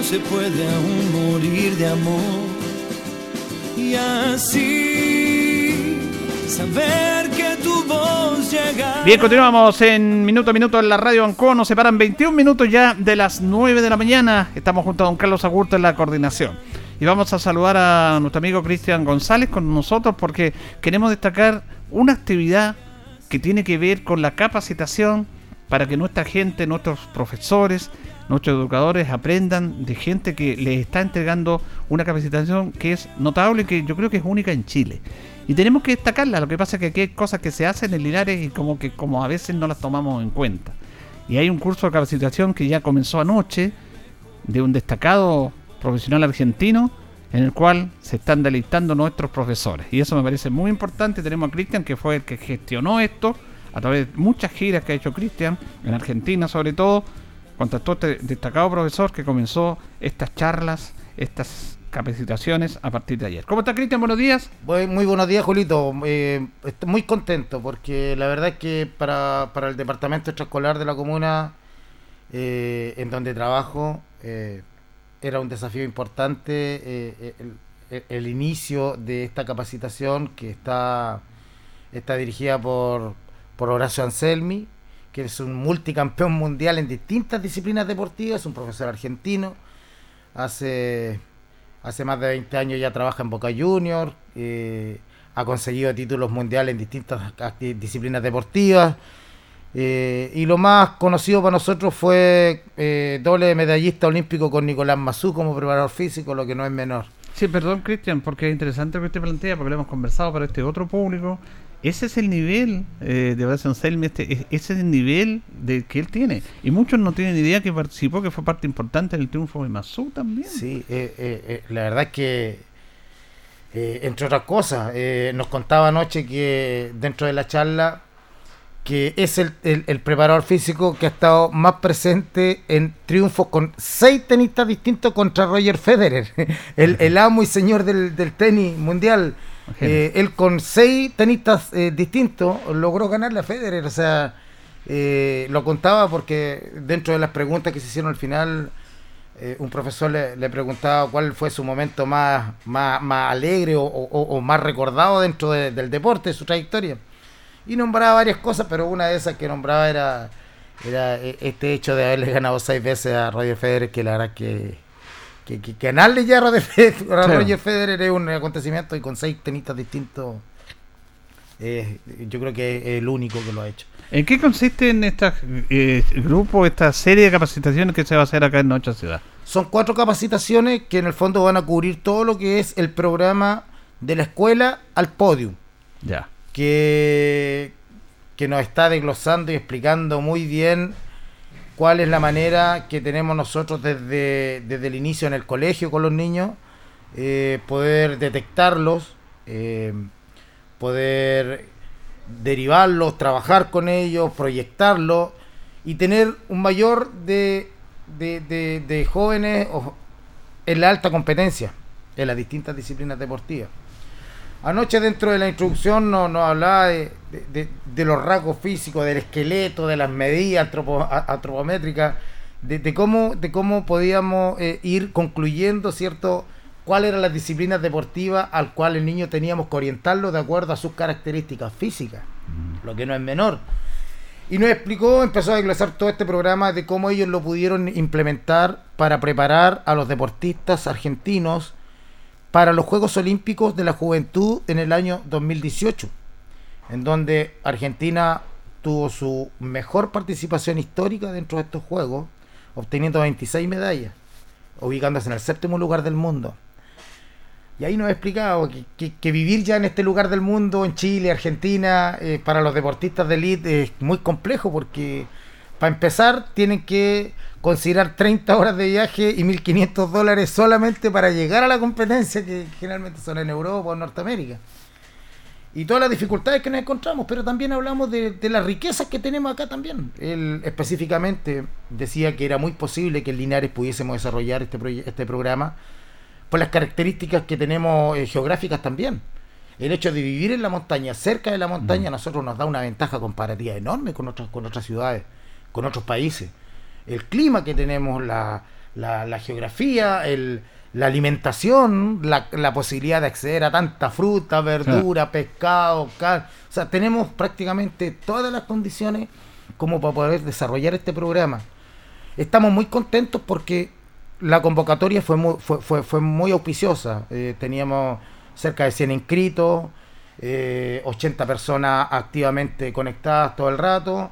Se puede aún morir de amor. Y así saber que tu voz llega. Bien, continuamos en minuto a minuto en la radio Ancoa. Nos separan 21 minutos ya de las 9 de la mañana. Estamos junto a don Carlos Agurto en la coordinación. Y vamos a saludar a nuestro amigo Cristian González con nosotros porque queremos destacar una actividad que tiene que ver con la capacitación para que nuestra gente, nuestros profesores, nuestros educadores aprendan de gente que les está entregando una capacitación que es notable y que yo creo que es única en Chile. Y tenemos que destacarla, lo que pasa es que aquí hay cosas que se hacen en Linares y como que como a veces no las tomamos en cuenta. Y hay un curso de capacitación que ya comenzó anoche de un destacado profesional argentino en el cual se están deleitando nuestros profesores. Y eso me parece muy importante. Tenemos a Cristian, que fue el que gestionó esto a través de muchas giras que ha hecho Cristian, en Argentina sobre todo, contactó este destacado profesor que comenzó estas charlas, estas capacitaciones a partir de ayer. ¿Cómo está Cristian? Buenos días. Muy, muy buenos días, Julito. Eh, estoy muy contento porque la verdad es que para, para el departamento extraescolar de la comuna eh, en donde trabajo eh, era un desafío importante el, el inicio de esta capacitación que está, está dirigida por, por Horacio Anselmi, que es un multicampeón mundial en distintas disciplinas deportivas, un profesor argentino. Hace, hace más de 20 años ya trabaja en Boca Juniors, eh, ha conseguido títulos mundiales en distintas disciplinas deportivas. eh, y lo más conocido para nosotros fue eh, doble medallista olímpico con Nicolás Mazú como preparador físico, lo que no es menor. Sí, perdón, Cristian, porque es interesante lo que usted plantea, porque lo hemos conversado para este otro público. Ese es el nivel eh, de Horacio Anselmi, este, es- ese es el nivel de que él tiene. Y muchos no tienen idea que participó, que fue parte importante en el triunfo de Mazú también. Sí, eh, eh, eh, la verdad es que, eh, entre otras cosas, nos contaba anoche que dentro de la charla que es el preparador físico que ha estado más presente en triunfos con seis tenistas distintos contra Roger Federer, el, el amo y señor del, del tenis mundial. Eh, él con seis tenistas eh, distintos logró ganarle a Federer, o sea, eh, lo contaba porque dentro de las preguntas que se hicieron al final, un profesor le, le preguntaba cuál fue su momento más, más, más alegre o, o- o más recordado dentro de- del deporte, de su trayectoria. Y nombraba varias cosas, pero una de esas que nombraba era, era este hecho de haberle ganado seis veces a Roger Federer, que la verdad que, que, que ganarle ya a Roger Federer, a Claro. Roger Federer es un acontecimiento y con seis tenistas distintos, eh, yo creo que es el único que lo ha hecho. ¿En qué consiste en este grupo, esta serie de capacitaciones que se va a hacer acá en nuestra ciudad? Son cuatro capacitaciones que en el fondo van a cubrir todo lo que es el programa de la escuela al podium. Ya. Que, que nos está desglosando y explicando muy bien cuál es la manera que tenemos nosotros desde, desde el inicio en el colegio con los niños, eh, poder detectarlos, eh, poder derivarlos, trabajar con ellos, proyectarlos y tener un mayor de, de, de- de jóvenes en la alta competencia, en las distintas disciplinas deportivas. Anoche dentro de la introducción nos, nos hablaba de, de- de- de los rasgos físicos, del esqueleto, de las medidas antropo- antropométricas, de, de cómo, de cómo podíamos eh, ir concluyendo, ¿cierto?, cuáles eran las disciplinas deportivas al cual el niño teníamos que orientarlo de acuerdo a sus características físicas, lo que no es menor. Y nos explicó, empezó a desglosar todo este programa de cómo ellos lo pudieron implementar para preparar a los deportistas argentinos para los Juegos Olímpicos de la Juventud en el año 2018, en donde Argentina tuvo su mejor participación histórica dentro de estos Juegos, obteniendo 26 medallas, ubicándose en el séptimo lugar del mundo. Y ahí nos ha explicado que, que- vivir ya en este lugar del mundo, en Chile, Argentina, eh, para los deportistas de élite es muy complejo porque para empezar tienen que considerar 30 horas de viaje y 1.500 dólares solamente para llegar a la competencia que generalmente son en Europa o en Norteamérica. Y todas las dificultades que nos encontramos, pero también hablamos de, de las riquezas que tenemos acá también. Él específicamente decía que era muy posible que en Linares pudiésemos desarrollar este, este programa por las características que tenemos eh, geográficas también. El hecho de vivir en la montaña, cerca de la montaña, a nosotros nos da una ventaja comparativa enorme con otras, con otras ciudades, con otros países. El clima que tenemos, la, la- la geografía, el, la alimentación, la, la posibilidad de acceder a tanta fruta, verdura, pescado, carne. O sea, tenemos prácticamente todas las condiciones como para poder desarrollar este programa. Estamos muy contentos porque la convocatoria fue muy, fue, fue, fue muy auspiciosa. Eh, teníamos cerca de 100 inscritos, eh, 80 personas activamente conectadas todo el rato.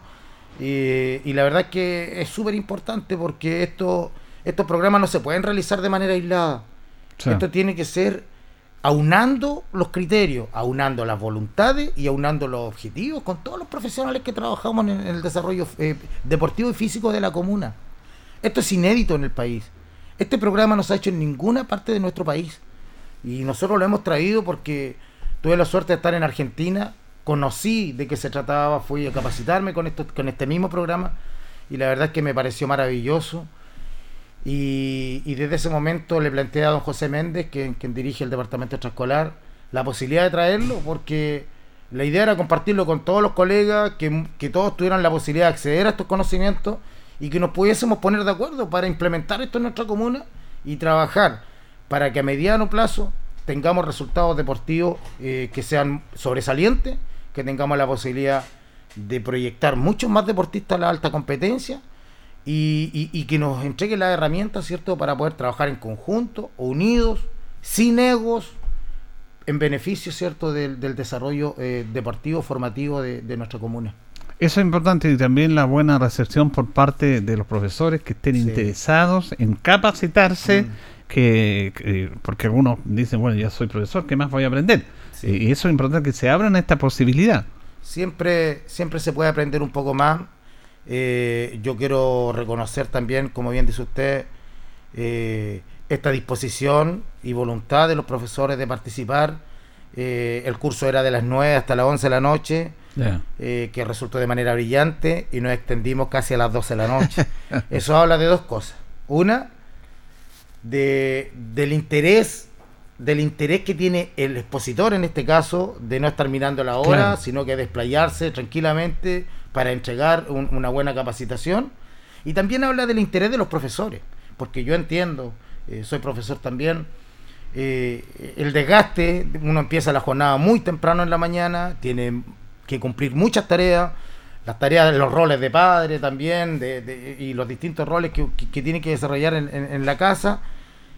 Y, y la verdad es que es súper importante porque esto, estos programas no se pueden realizar de manera aislada. Sí. Esto tiene que ser aunando los criterios, aunando las voluntades y aunando los objetivos con todos los profesionales que trabajamos en el desarrollo eh, deportivo y físico de la comuna. Esto es inédito en el país. Este programa no se ha hecho en ninguna parte de nuestro país. Y nosotros lo hemos traído porque tuve la suerte de estar en Argentina, conocí de qué se trataba, fui a capacitarme con, esto, con este mismo programa y la verdad es que me pareció maravilloso. Y, y desde ese momento le planteé a don José Méndez, quien dirige el departamento extraescolar, la posibilidad de traerlo, porque la idea era compartirlo con todos los colegas, que, que todos tuvieran la posibilidad de acceder a estos conocimientos y que nos pudiésemos poner de acuerdo para implementar esto en nuestra comuna y trabajar para que a mediano plazo tengamos resultados deportivos eh, que sean sobresalientes, que tengamos la posibilidad de proyectar muchos más deportistas a la alta competencia y, y- y que nos entregue las herramientas, ¿cierto?, para poder trabajar en conjunto, unidos, sin egos, en beneficio, ¿cierto?, del, del desarrollo eh, deportivo, formativo de, de nuestra comuna. Eso es importante y también la buena recepción por parte de los profesores que estén interesados en capacitarse, Mm. que, que- porque algunos dicen, bueno, ya soy profesor, ¿qué más voy a aprender? Y eso es importante que se abran a esta posibilidad. siempre, siempre se puede aprender un poco más. Eh, yo quiero reconocer también, como bien dice usted, eh, esta disposición y voluntad de los profesores de participar. Eh, el curso era de las 9 hasta las 11 de la noche, Ya. eh, que resultó de manera brillante y nos extendimos casi a las 12 de la noche. Eso habla de dos cosas. Una, de, del interés del interés que tiene el expositor en este caso de no estar mirando la hora, Claro. sino que desplayarse tranquilamente para entregar un- una buena capacitación. Y también habla del interés de los profesores, porque yo entiendo, eh, soy profesor también, eh, el desgaste, uno empieza la jornada muy temprano en la mañana, tiene que cumplir muchas tareas, las tareas de los roles de padre también, de, de- y los distintos roles que, que- que tiene que desarrollar en, en- en la casa,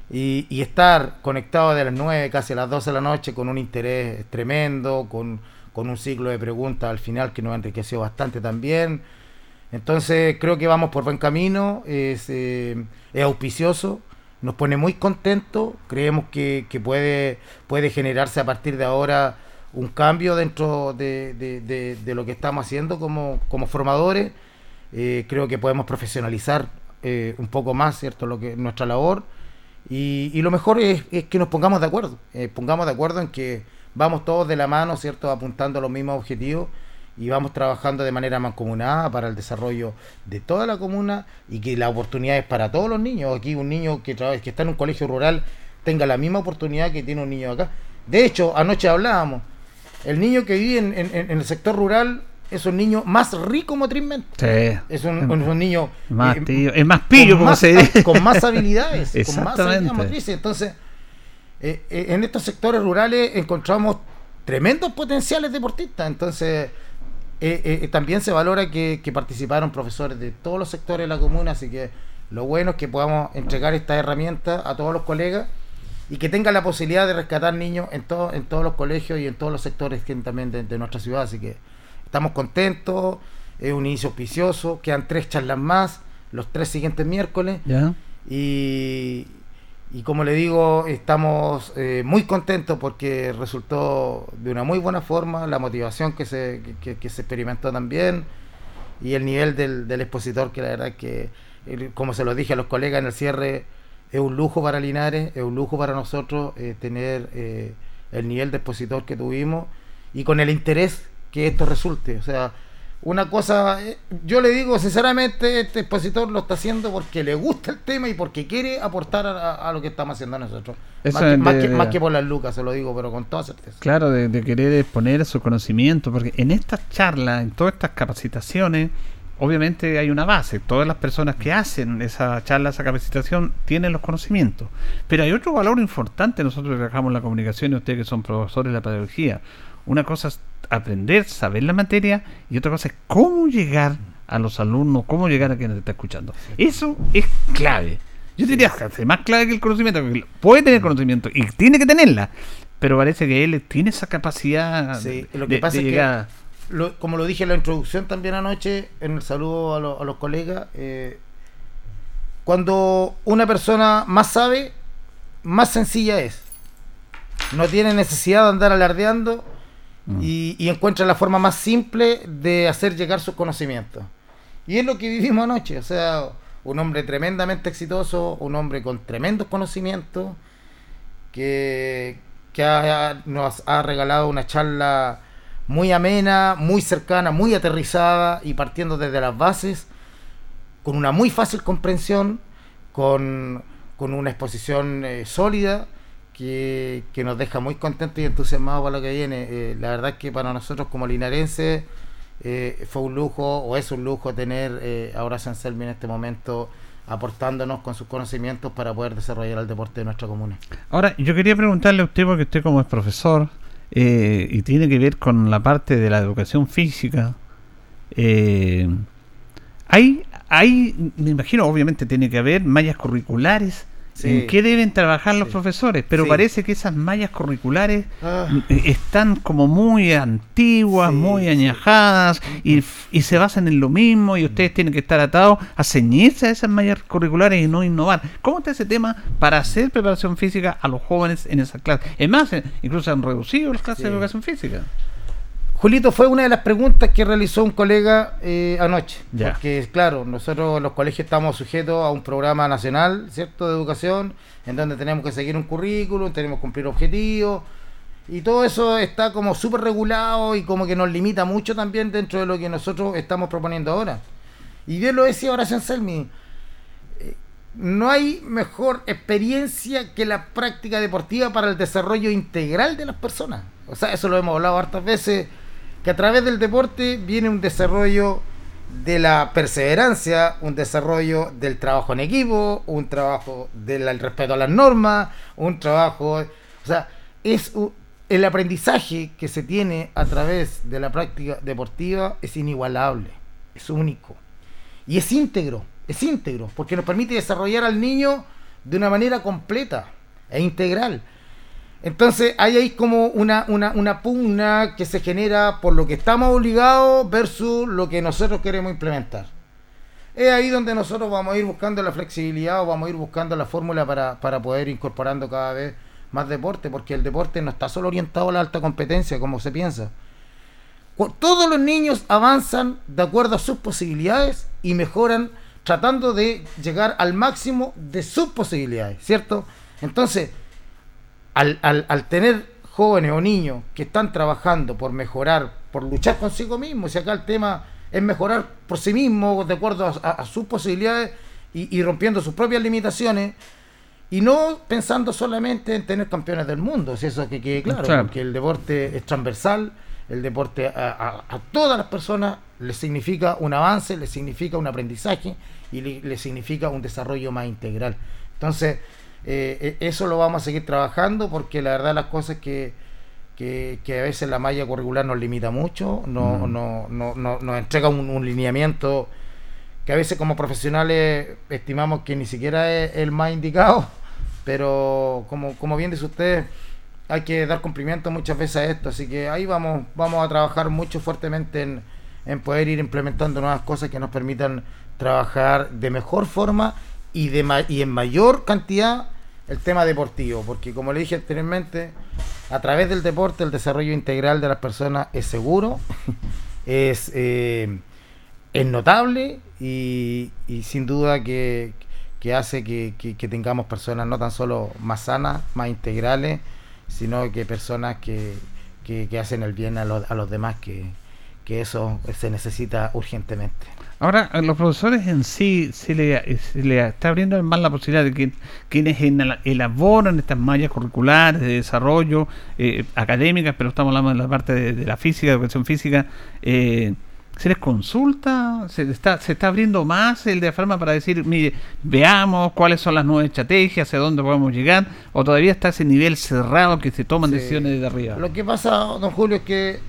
y, estar conectado de las 9 casi a las 12 de la noche con un interés tremendo, con, con un ciclo de preguntas al final que nos enriqueció bastante también. Entonces creo que vamos por buen camino, es, eh, auspicioso, nos pone muy contentos, creemos que, que puede, puede generarse a partir de ahora un cambio dentro de, de- de- de lo que estamos haciendo como, como formadores. Eh, creo que podemos profesionalizar eh, un poco más cierto lo que nuestra labor y, y lo mejor es, es que nos pongamos de acuerdo, eh, pongamos de acuerdo en que vamos todos de la mano, ¿cierto? Apuntando a los mismos objetivos y vamos trabajando de manera mancomunada para el desarrollo de toda la comuna y que la oportunidad es para todos los niños. Aquí un niño que, que está en un colegio rural tenga la misma oportunidad que tiene un niño acá. De hecho, anoche hablábamos, el niño que vive en el sector rural es un niño más rico motrizmente. Sí. Es un, un- un niño Más eh, tío- es más pillo, con como más- se dice. Con más habilidades, con más habilidades motrices. Entonces, eh, eh, en estos sectores rurales encontramos tremendos potenciales deportistas. Entonces, también se valora que, que participaron profesores de todos los sectores de la comuna, así que lo bueno es que podamos entregar esta herramienta a todos los colegas y que tengan la posibilidad de rescatar niños en, todo, en todos los colegios y en todos los sectores que también de, de nuestra ciudad. Así que estamos contentos, es un inicio auspicioso, quedan tres charlas más, los tres siguientes miércoles. Y, y como le digo, estamos eh, muy contentos porque resultó de una muy buena forma la motivación que se, que, que se experimentó también y el nivel del, del expositor que la verdad que, el- como se lo dije a los colegas en el cierre, es un lujo para Linares, es un lujo para nosotros eh, tener eh, el nivel de expositor que tuvimos y con el interés que esto resulte. O sea, una cosa, eh, yo le digo sinceramente, este expositor lo está haciendo porque le gusta el tema y porque quiere aportar a, lo que estamos haciendo nosotros. Eso Más que, es más, de- que, de- más que por las lucas, se lo digo, pero con toda certeza. Claro, de, de querer exponer su conocimiento, porque en estas charlas, en todas estas capacitaciones, obviamente hay una base. Todas las personas que hacen esa charla, esa capacitación, tienen los conocimientos. Pero hay otro valor importante, nosotros que trabajamos en la comunicación y ustedes que son profesores de la pedagogía. Una cosa es aprender, saber la materia, y otra cosa es cómo llegar a los alumnos, cómo llegar a quien te está escuchando. Eso es clave. Yo diría que más clave que el conocimiento, porque puede tener conocimiento y tiene que tenerla, pero parece que él tiene esa capacidad Sí, lo que de- pasa de es que, lo- como lo dije en la introducción también anoche, en el saludo a, lo- a los colegas, eh, cuando una persona más sabe, más sencilla es. No tiene necesidad de andar alardeando y, y encuentra la forma más simple de hacer llegar sus conocimientos. Y es lo que vivimos anoche, o sea, un hombre tremendamente exitoso, un hombre con tremendos conocimientos, que, que nos ha regalado una charla muy amena, muy cercana, muy aterrizada y partiendo desde las bases, con una muy fácil comprensión, con, con una exposición eh, sólida que, nos deja muy contentos y entusiasmados para lo que viene. Eh, la verdad es que para nosotros como linarenses eh, fue un lujo o es un lujo tener eh, a Horacio Anselmi en este momento aportándonos con sus conocimientos para poder desarrollar el deporte de nuestra comuna. Ahora, yo quería preguntarle a usted, porque usted como es profesor eh, y tiene que ver con la parte de la educación física, hay, hay, me imagino, obviamente tiene que haber mallas curriculares. Sí. ¿En qué deben trabajar los profesores? Pero Sí. parece que esas mallas curriculares Ah. eh, están como muy antiguas, muy añejadas y, y se basan en lo mismo y ustedes tienen que estar atados a ceñirse a esas mallas curriculares y no innovar. ¿Cómo está ese tema para hacer preparación física a los jóvenes en esas clases? Es más, eh, incluso han reducido las clases de educación física. Julito, fue una de las preguntas que realizó un colega eh, anoche. Ya. Porque, claro, nosotros los colegios estamos sujetos a un programa nacional, ¿cierto?, de educación, en donde tenemos que seguir un currículum, tenemos que cumplir objetivos, y todo eso está como súper regulado y como que nos limita mucho también dentro de lo que nosotros estamos proponiendo ahora. Y bien lo decía Horacio Anselmi, eh, no hay mejor experiencia que la práctica deportiva para el desarrollo integral de las personas. O sea, eso lo hemos hablado hartas veces, que a través del deporte viene un desarrollo de la perseverancia, un desarrollo del trabajo en equipo, un trabajo del respeto a las normas, un trabajo... O sea, es el aprendizaje que se tiene a través de la práctica deportiva es inigualable, es único. Y es íntegro, es íntegro, porque nos permite desarrollar al niño de una manera completa e integral. Entonces hay ahí como una, una, una pugna que se genera por lo que estamos obligados versus lo que nosotros queremos implementar. Es ahí donde nosotros vamos a ir buscando la flexibilidad o vamos a ir buscando la fórmula para, para poder incorporando cada vez más deporte, porque el deporte no está solo orientado a la alta competencia como se piensa. Todos los niños avanzan de acuerdo a sus posibilidades y mejoran tratando de llegar al máximo de sus posibilidades, ¿cierto? Entonces, al, al- al tener jóvenes o niños que están trabajando por mejorar, por luchar consigo mismos, y acá el tema es mejorar por sí mismo, de acuerdo a, a- a sus posibilidades y, y rompiendo sus propias limitaciones, y no pensando solamente en tener campeones del mundo, si eso que quede claro, Claro. porque el deporte es transversal, el deporte a, todas las personas le significa un avance, le significa un aprendizaje y le, le significa un desarrollo más integral. Entonces, eh, eh, eso lo vamos a seguir trabajando porque la verdad las cosas que, que, que a veces la malla curricular nos limita mucho, no, Mm. no, no, no- nos entrega un, un lineamiento que a veces como profesionales estimamos que ni siquiera es el más indicado, pero como, como bien dice usted, hay que dar cumplimiento muchas veces a esto, así que ahí vamos, vamos a trabajar mucho fuertemente en, en poder ir implementando nuevas cosas que nos permitan trabajar de mejor forma y, de ma- y en mayor cantidad el tema deportivo, porque como le dije anteriormente, a través del deporte el desarrollo integral de las personas es seguro, es, eh, es notable y, y sin duda que, que hace que, que- que tengamos personas no tan solo más sanas, más integrales, sino que personas que hacen el bien a los, a los demás, que, que eso se necesita urgentemente. Ahora, a los profesores en sí se le, se le está abriendo más la posibilidad de que quienes en- elaboran estas mallas curriculares de desarrollo eh, académicas, pero estamos hablando de la parte de, de la física, educación física, eh, se les consulta, se está, se está abriendo más el diafragma para decir, mire, veamos cuáles son las nuevas estrategias, hacia dónde podemos llegar, o todavía está ese nivel cerrado que se toman Sí. decisiones desde arriba. Lo que pasa, don Julio, es que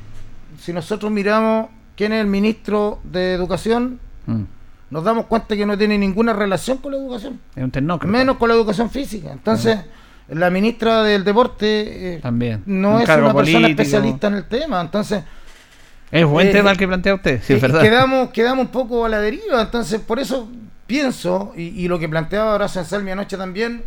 si nosotros miramos quién es el ministro de Educación, Mm. nos damos cuenta que no tiene ninguna relación con la educación. Es un tecnócrata. Menos con la educación física. Entonces, la ministra del Deporte eh, También. no Un es una persona especialista en el tema. Entonces, Es buen Eh, tema el que plantea usted, sí, es eh, verdad. quedamos, quedamos un poco a la deriva. Entonces, por eso pienso, y, y lo que planteaba Horacio Anselmi anoche también,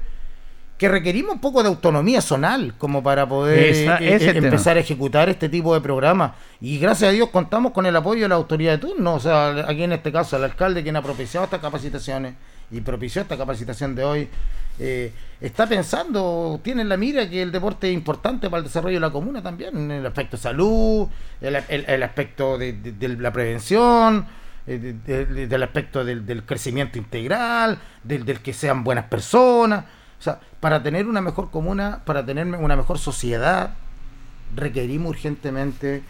que requerimos un poco de autonomía zonal como para poder Esa- eh, eh, empezar a ejecutar este tipo de programas. Y gracias a Dios contamos con el apoyo de la autoridad de turno, o sea, aquí en este caso el alcalde quien ha propiciado estas capacitaciones y propició esta capacitación de hoy, eh, está pensando, tiene en la mira que el deporte es importante para el desarrollo de la comuna también, en el aspecto de salud, el, el- el aspecto de, de- de la prevención, eh, de- de- del aspecto del, del crecimiento integral, del, del que sean buenas personas. O sea, para tener una mejor comuna, para tener una mejor sociedad, requerimos urgentemente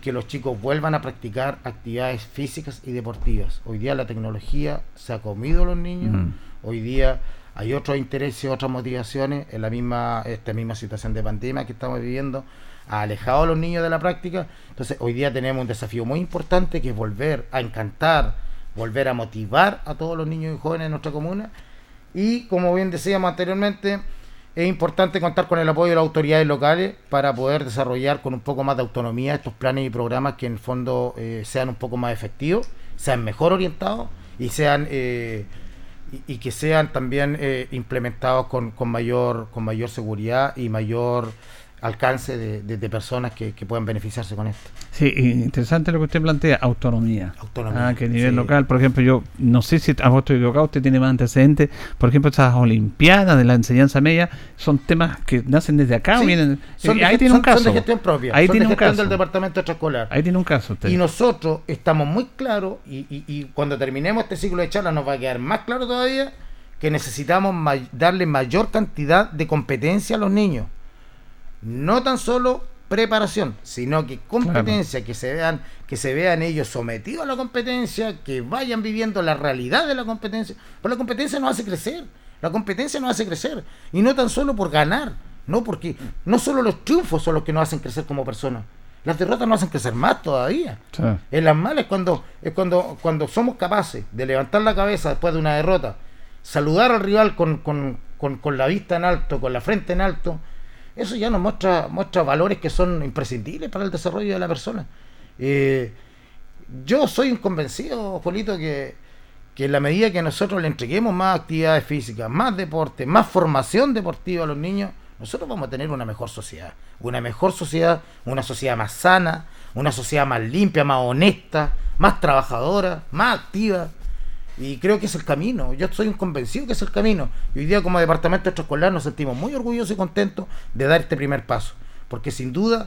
que los chicos vuelvan a practicar actividades físicas y deportivas. Hoy día la tecnología se ha comido a los niños, Mm. hoy día hay otros intereses, otras motivaciones, en la misma, esta misma situación de pandemia que estamos viviendo, ha alejado a los niños de la práctica. Entonces hoy día tenemos un desafío muy importante que es volver a encantar, volver a motivar a todos los niños y jóvenes de nuestra comuna. Y como bien decíamos anteriormente, es importante contar con el apoyo de las autoridades locales para poder desarrollar con un poco más de autonomía estos planes y programas que en el fondo eh, sean un poco más efectivos, sean mejor orientados y sean eh, y, y que sean también eh, implementados con, con mayor con mayor seguridad y mayor alcance de, de- de personas que, que puedan beneficiarse con esto. Sí, interesante lo que usted plantea, autonomía. Autonomía, Ah, que a nivel sí. local, por ejemplo, yo no sé si a vos estoy equivocado, usted tiene más antecedentes. Por ejemplo, estas olimpiadas de la enseñanza media son temas que nacen desde acá o Sí, vienen. son de ahí tiene un son- son caso. de gestión propia, Ahí son tiene de un caso. del departamento extraescolar. Ahí tiene un caso usted. Y nosotros estamos muy claros, y, y- y cuando terminemos este ciclo de charla nos va a quedar más claro todavía, que necesitamos darle mayor cantidad de competencia a los niños. No tan solo preparación, sino que competencia, que se vean, que se vean ellos sometidos a la competencia, que vayan viviendo la realidad de la competencia. Pero la competencia nos hace crecer, la competencia nos hace crecer, y no tan solo por ganar, no porque no solo los triunfos son los que nos hacen crecer como personas, las derrotas nos hacen crecer más todavía. Sí. En las malas es cuando, es cuando, cuando somos capaces de levantar la cabeza después de una derrota, saludar al rival con, con- con- con la vista en alto, con la frente en alto, eso ya nos muestra, muestra valores que son imprescindibles para el desarrollo de la persona. Eh, yo soy un convencido, Polito, que, que en la medida que nosotros le entreguemos más actividades físicas, más deporte, más formación deportiva a los niños, nosotros vamos a tener una mejor sociedad. Una mejor sociedad, una sociedad más sana, una sociedad más limpia, más honesta, más trabajadora, más activa. Y creo que es el camino. Yo un convencido que es el camino. Y hoy día como departamento extraescolar nos sentimos muy orgullosos y contentos de dar este primer paso. Porque sin duda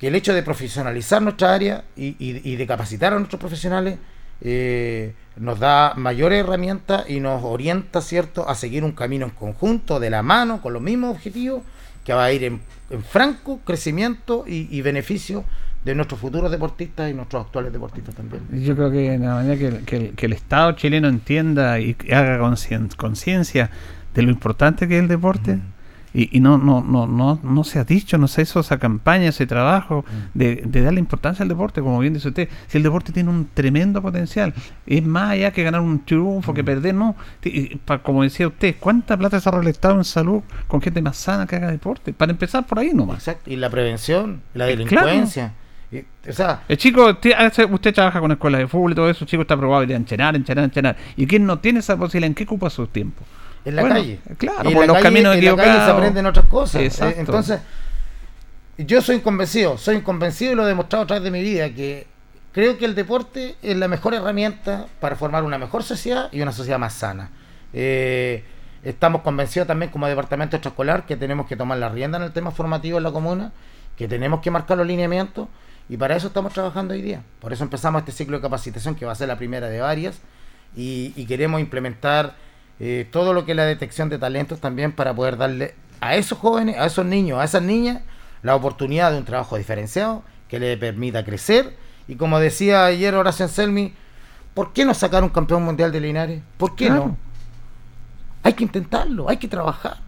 que el hecho de profesionalizar nuestra área y, de capacitar a nuestros profesionales eh, nos da mayores herramientas y nos orienta, ¿cierto?, a seguir un camino en conjunto, de la mano, con los mismos objetivos, que va a ir en, franco crecimiento y beneficio de nuestros futuros deportistas y nuestros actuales deportistas también. Yo creo que la manera que, el- que el- que el Estado chileno entienda y haga concien- conciencia de lo importante que es el deporte, y, y no, no, no, no, no se ha dicho, no se hizo esa campaña, ese trabajo de, de darle importancia al deporte, como bien dice usted, si el deporte tiene un tremendo potencial, es más allá que ganar un triunfo, que perder, no, como decía usted, ¿cuánta plata se ha el Estado en salud con gente más sana que haga deporte? Para empezar por ahí nomás. Exacto, y la prevención, la Eh, delincuencia. O sea, El chico, usted trabaja con escuelas de fútbol y todo eso, el chico está probado de enchenar, enchenar, enchenar. ¿Y quién no tiene esa posibilidad? ¿En qué ocupa su tiempo? en la Bueno, calle. Claro, en por la los calle- caminos en la calle se aprenden otras cosas. Eh, Exacto. entonces, yo soy convencido, soy convencido y lo he demostrado a través de mi vida, que creo que el deporte es la mejor herramienta para formar una mejor sociedad y una sociedad más sana. Eh, estamos convencidos también como departamento extraescolar que tenemos que tomar la rienda en el tema formativo en la comuna, que tenemos que marcar los lineamientos y para eso estamos trabajando hoy día. Por eso empezamos este ciclo de capacitación que va a ser la primera de varias y, y queremos implementar eh, todo lo que es la detección de talentos también para poder darle a esos jóvenes, a esos niños, a esas niñas la oportunidad de un trabajo diferenciado que le permita crecer y como decía ayer Horacio Anselmi, ¿por qué no sacar un campeón mundial de Linares? ¿Por qué Claro. no? Hay que intentarlo, hay que trabajar,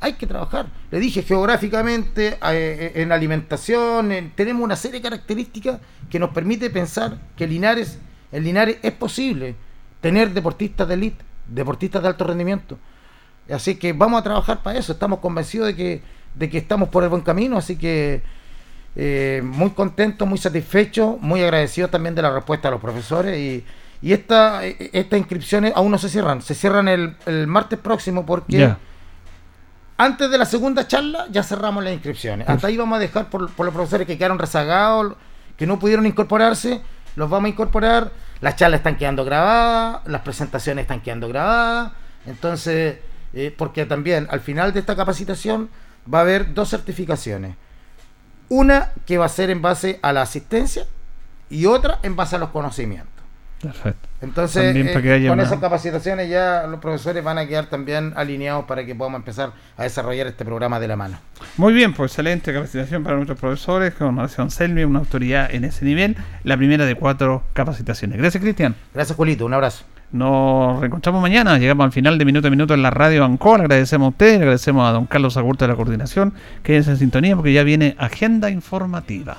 hay que trabajar. Le dije geográficamente, eh, en alimentación, en- tenemos una serie de características que nos permite pensar que Linares, en Linares es posible tener deportistas de élite, deportistas de alto rendimiento. Así que vamos a trabajar para eso, estamos convencidos de que, de que estamos por el buen camino, así que eh, muy contento, muy satisfecho, muy agradecido también de la respuesta de los profesores y, y esta, eh, estas inscripciones aún no se cierran, se cierran el, el martes próximo porque. Antes de la segunda charla ya cerramos las inscripciones. Hasta ahí vamos a dejar por, los profesores que quedaron rezagados, que no pudieron incorporarse, los vamos a incorporar. Las charlas están quedando grabadas, las presentaciones están quedando grabadas. Entonces, eh, porque también al final de esta capacitación va a haber dos certificaciones. Una que va a ser en base a la asistencia y otra en base a los conocimientos. Perfecto. Entonces, eh, con esas capacitaciones ya los profesores van a quedar también alineados para que podamos empezar a desarrollar este programa de la mano. Muy bien, pues excelente capacitación para nuestros profesores con Nación Selmi, una autoridad en ese nivel, la primera de cuatro capacitaciones. Gracias, Cristian. Gracias, Julito. Un abrazo. Nos reencontramos mañana, llegamos al final de Minuto a Minuto en la radio Ancor. Agradecemos a ustedes, agradecemos a don Carlos Agurto de la coordinación. Quédense en sintonía porque ya viene agenda informativa.